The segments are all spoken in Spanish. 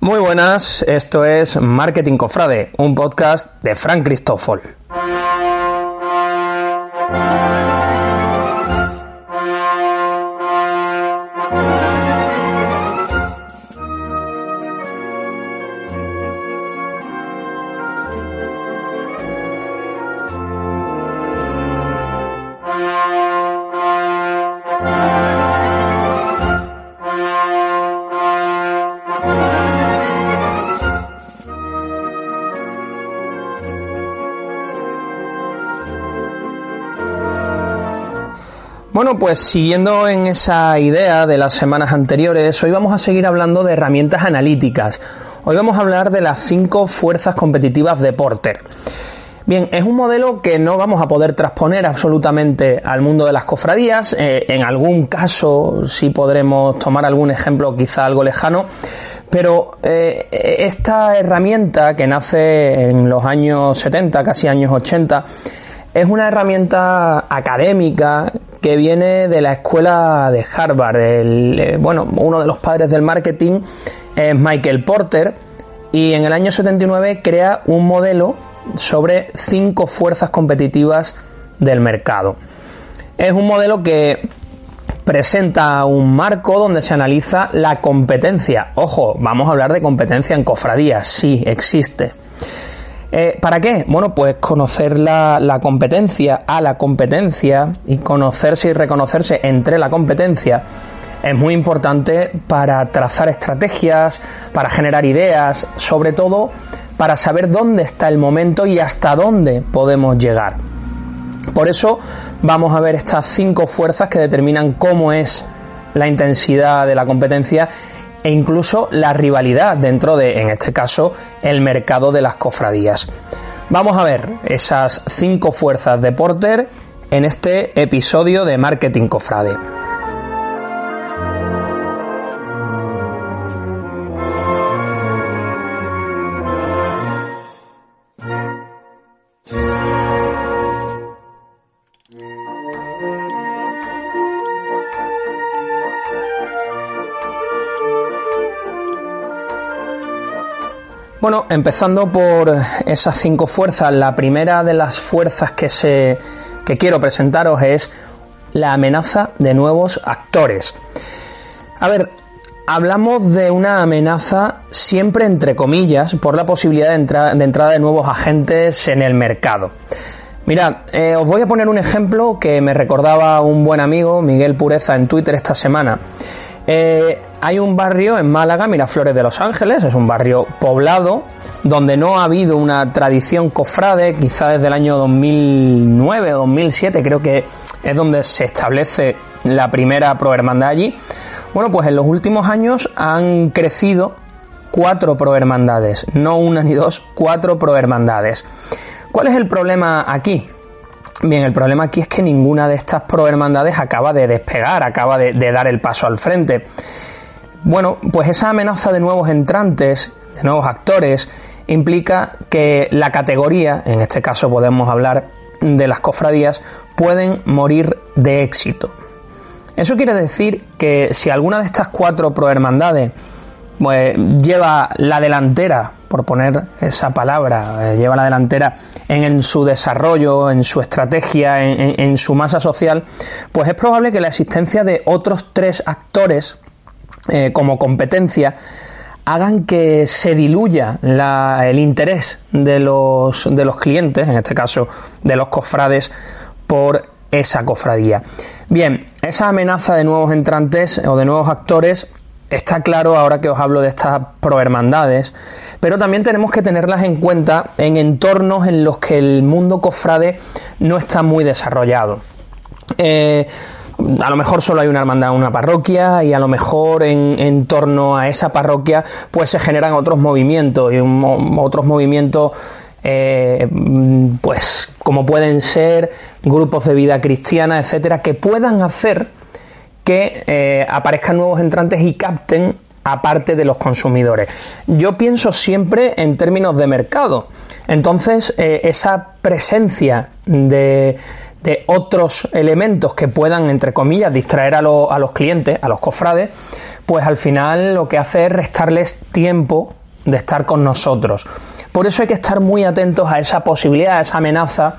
Muy buenas, esto es Marketing Cofrade, un podcast de Frank Cristófol. Bueno, pues siguiendo en esa idea de las semanas anteriores, hoy vamos a seguir hablando de herramientas analíticas. Hoy vamos a hablar de las cinco fuerzas competitivas de Porter. Bien, es un modelo que no vamos a poder transponer absolutamente al mundo de las cofradías. Eh, en algún caso sí podremos tomar algún ejemplo quizá algo lejano. Pero eh, esta herramienta que nace en los años 70, casi años 80, es una herramienta académica que viene de la escuela de Harvard. Eh, bueno, uno de los padres del marketing es Michael Porter y en el año 79 crea un modelo sobre cinco fuerzas competitivas del mercado. Es un modelo que presenta un marco donde se analiza la competencia. Ojo, vamos a hablar de competencia en cofradías, sí, existe. Eh, ¿Para qué? Bueno, pues conocer la, competencia a la competencia y conocerse y reconocerse entre la competencia es muy importante para trazar estrategias, para generar ideas, sobre todo para saber dónde está el momento y hasta dónde podemos llegar. Por eso vamos a ver estas cinco fuerzas que determinan cómo es la intensidad de la competencia e incluso la rivalidad dentro de, en este caso, el mercado de las cofradías. Vamos a ver esas cinco fuerzas de Porter en este episodio de Marketing Cofrade. Bueno, empezando por esas cinco fuerzas, la primera de las fuerzas que, se, que quiero presentaros es la amenaza de nuevos actores. A ver, hablamos de una amenaza siempre entre comillas por la posibilidad de, de entrada de nuevos agentes en el mercado. Mirad, eh, os voy a poner un ejemplo que me recordaba un buen amigo, Miguel Pureza, en Twitter esta semana. Eh, hay un barrio en Málaga, Miraflores de Los Ángeles, es un barrio poblado, donde no ha habido una tradición cofrade, quizá desde el año 2009 o 2007, creo que es donde se establece la primera prohermandad allí. Bueno, pues en los últimos años han crecido cuatro prohermandades, no una ni dos, cuatro prohermandades. ¿Cuál es el problema aquí? Bien, el problema aquí es que ninguna de estas prohermandades acaba de despegar, acaba de, dar el paso al frente. Bueno, pues esa amenaza de nuevos entrantes, de nuevos actores, implica que la categoría, en este caso podemos hablar de las cofradías, pueden morir de éxito. Eso quiere decir que si alguna de estas cuatro prohermandades pues, lleva la delantera por poner esa palabra, eh, lleva la delantera en, su desarrollo, en su estrategia, en, su masa social, pues es probable que la existencia de otros tres actores eh, como competencia hagan que se diluya el interés de los, de los clientes, en este caso de los cofrades, por esa cofradía. Bien, esa amenaza de nuevos entrantes o de nuevos actores está claro ahora que os hablo de estas prohermandades, pero también tenemos que tenerlas en cuenta en entornos en los que el mundo cofrade no está muy desarrollado. Eh, a lo mejor solo hay una hermandad en una parroquia y a lo mejor en, torno a esa parroquia pues se generan otros movimientos y otros movimientos eh, pues como pueden ser grupos de vida cristiana, etcétera, que puedan hacer que eh, aparezcan nuevos entrantes y capten aparte de los consumidores. Yo pienso siempre en términos de mercado. Entonces, eh, esa presencia de, otros elementos que puedan, entre comillas, distraer a, los clientes, a los cofrades, pues al final lo que hace es restarles tiempo de estar con nosotros. Por eso hay que estar muy atentos a esa posibilidad, a esa amenaza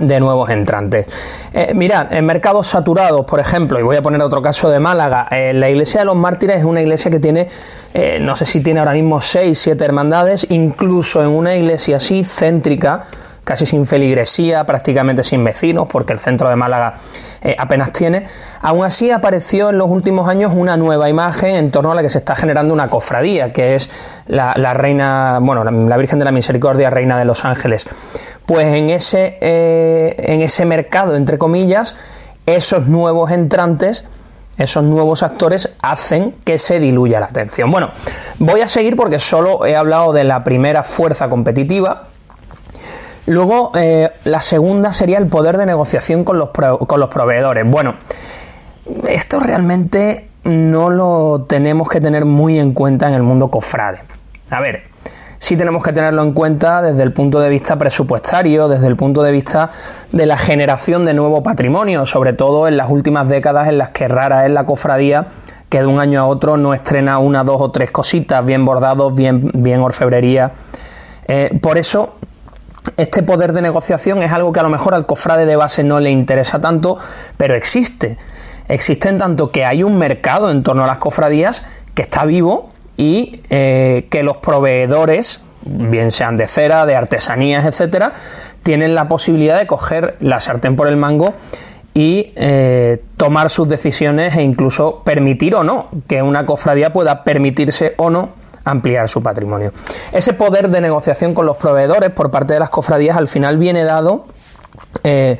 de nuevos entrantes. Eh, mirad, en mercados saturados, por ejemplo, y voy a poner otro caso de Málaga, eh, la iglesia de los mártires es una iglesia que tiene, eh, no sé si tiene ahora mismo 6, 7 hermandades, incluso en una iglesia así céntrica, casi sin feligresía, prácticamente sin vecinos, porque el centro de Málaga eh, apenas tiene. Aún así apareció en los últimos años una nueva imagen en torno a la que se está generando una cofradía, que es la, reina, bueno, la, Virgen de la Misericordia, reina de los ángeles. Pues en ese, eh, en ese mercado, entre comillas, esos nuevos entrantes esos nuevos actores hacen que se diluya la atención. Bueno, voy a seguir porque solo he hablado de la primera fuerza competitiva, Luego, eh, la segunda sería el poder de negociación con los, con los proveedores. Bueno, esto realmente no lo tenemos que tener muy en cuenta en el mundo cofrade. A ver, sí tenemos que tenerlo en cuenta desde el punto de vista presupuestario, desde el punto de vista de la generación de nuevo patrimonio, sobre todo en las últimas décadas en las que rara es la cofradía que de un año a otro no estrena una, dos o tres cositas bien bordados, bien, bien orfebrería. Eh, por eso este poder de negociación es algo que a lo mejor al cofrade de base no le interesa tanto, pero existe. Existe en tanto que hay un mercado en torno a las cofradías que está vivo y eh, que los proveedores, bien sean de cera, de artesanías, etcétera, tienen la posibilidad de coger la sartén por el mango y eh, tomar sus decisiones e incluso permitir o no que una cofradía pueda permitirse o no ampliar su patrimonio. Ese poder de negociación con los proveedores por parte de las cofradías al final viene dado eh,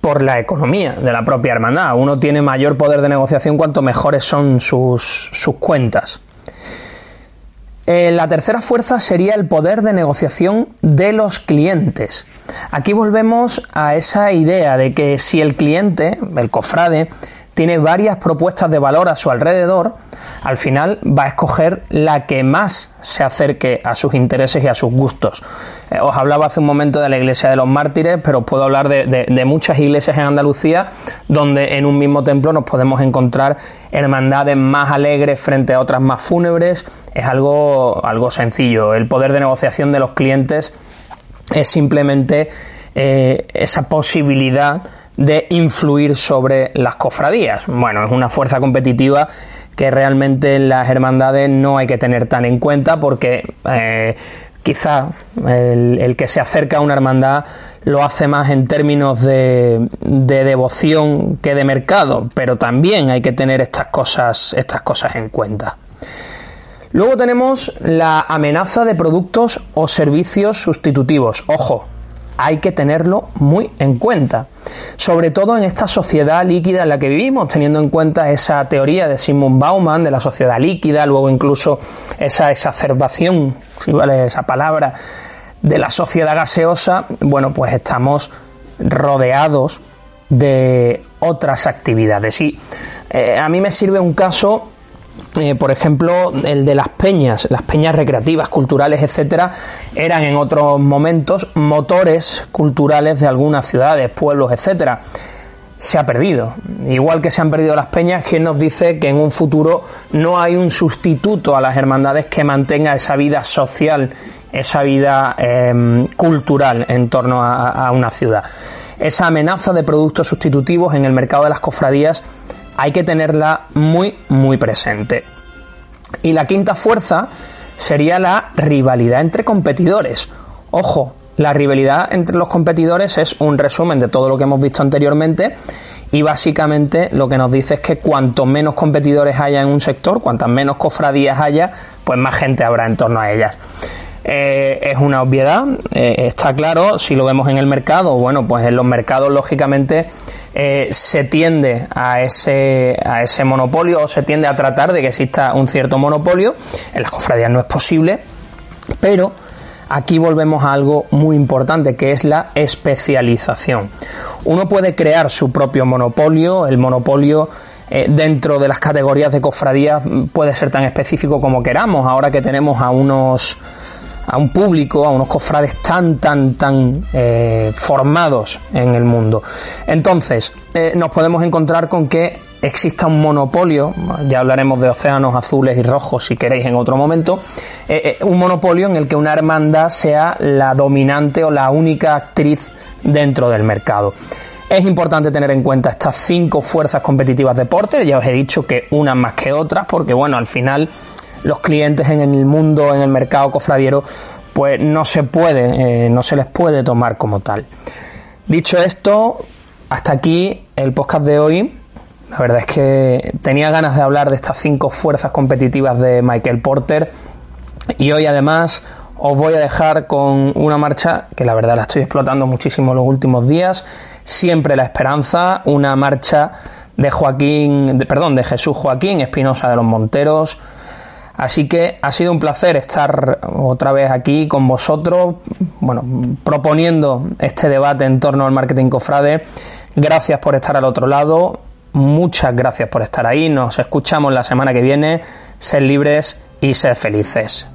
por la economía de la propia hermandad. Uno tiene mayor poder de negociación cuanto mejores son sus, cuentas. Eh, la tercera fuerza sería el poder de negociación de los clientes. Aquí volvemos a esa idea de que si el cliente, el cofrade, tiene varias propuestas de valor a su alrededor, al final va a escoger la que más se acerque a sus intereses y a sus gustos. Eh, os hablaba hace un momento de la iglesia de los mártires, pero puedo hablar de, muchas iglesias en Andalucía donde en un mismo templo nos podemos encontrar hermandades más alegres frente a otras más fúnebres. Es algo, algo sencillo. El poder de negociación de los clientes es simplemente eh, esa posibilidad de influir sobre las cofradías. Bueno, es una fuerza competitiva que realmente en las hermandades no hay que tener tan en cuenta porque eh, quizá el, que se acerca a una hermandad lo hace más en términos de, de, devoción que de mercado, pero también hay que tener estas cosas, estas cosas en cuenta. Luego tenemos la amenaza de productos o servicios sustitutivos. Ojo, hay que tenerlo muy en cuenta, sobre todo en esta sociedad líquida en la que vivimos, teniendo en cuenta esa teoría de Simon Bauman de la sociedad líquida, luego incluso esa exacerbación, si vale esa palabra, de la sociedad gaseosa, bueno, pues estamos rodeados de otras actividades. Y eh, a mí me sirve un caso eh, por ejemplo, el de las peñas, las peñas recreativas, culturales, etcétera, eran en otros momentos motores culturales de algunas ciudades, pueblos, etcétera. Se ha perdido. Igual que se han perdido las peñas, ¿quién nos dice que en un futuro no hay un sustituto a las hermandades que mantenga esa vida social, esa vida em, cultural en torno a una ciudad? Esa amenaza de productos sustitutivos en el mercado de las cofradías hay que tenerla muy, muy presente. Y la quinta fuerza sería la rivalidad entre competidores. Ojo, la rivalidad entre los competidores es un resumen de todo lo que hemos visto anteriormente y básicamente lo que nos dice es que cuanto menos competidores haya en un sector, cuantas menos cofradías haya, pues más gente habrá en torno a ellas. Eh, es una obviedad, eh, está claro, si lo vemos en el mercado, bueno, pues en los mercados lógicamente eh, se tiende a ese, a ese monopolio o se tiende a tratar de que exista un cierto monopolio. En las cofradías no es posible, pero aquí volvemos a algo muy importante que es la especialización. Uno puede crear su propio monopolio, el monopolio eh, dentro de las categorías de cofradías puede ser tan específico como queramos, ahora que tenemos a unos a un público, a unos cofrades tan, tan, tan eh, formados en el mundo. Entonces, eh, nos podemos encontrar con que exista un monopolio, ya hablaremos de océanos azules y rojos si queréis en otro momento, eh, un monopolio en el que una hermandad sea la dominante o la única actriz dentro del mercado. Es importante tener en cuenta estas cinco fuerzas competitivas de Porter, ya os he dicho que unas más que otras, porque bueno, al final los clientes en el mundo, en el mercado cofradiero, pues no se puede, eh, no se les puede tomar como tal. Dicho esto, hasta aquí el podcast de hoy. La verdad es que tenía ganas de hablar de estas cinco fuerzas competitivas de Michael Porter y hoy además os voy a dejar con una marcha que la verdad la estoy explotando muchísimo los últimos días. Siempre la esperanza, una marcha de Joaquín, perdón, de Jesús Joaquín Espinosa de los Monteros, Así que ha sido un placer estar otra vez aquí con vosotros, bueno, proponiendo este debate en torno al marketing cofrade. Gracias por estar al otro lado, muchas gracias por estar ahí. Nos escuchamos la semana que viene. Sed libres y sed felices.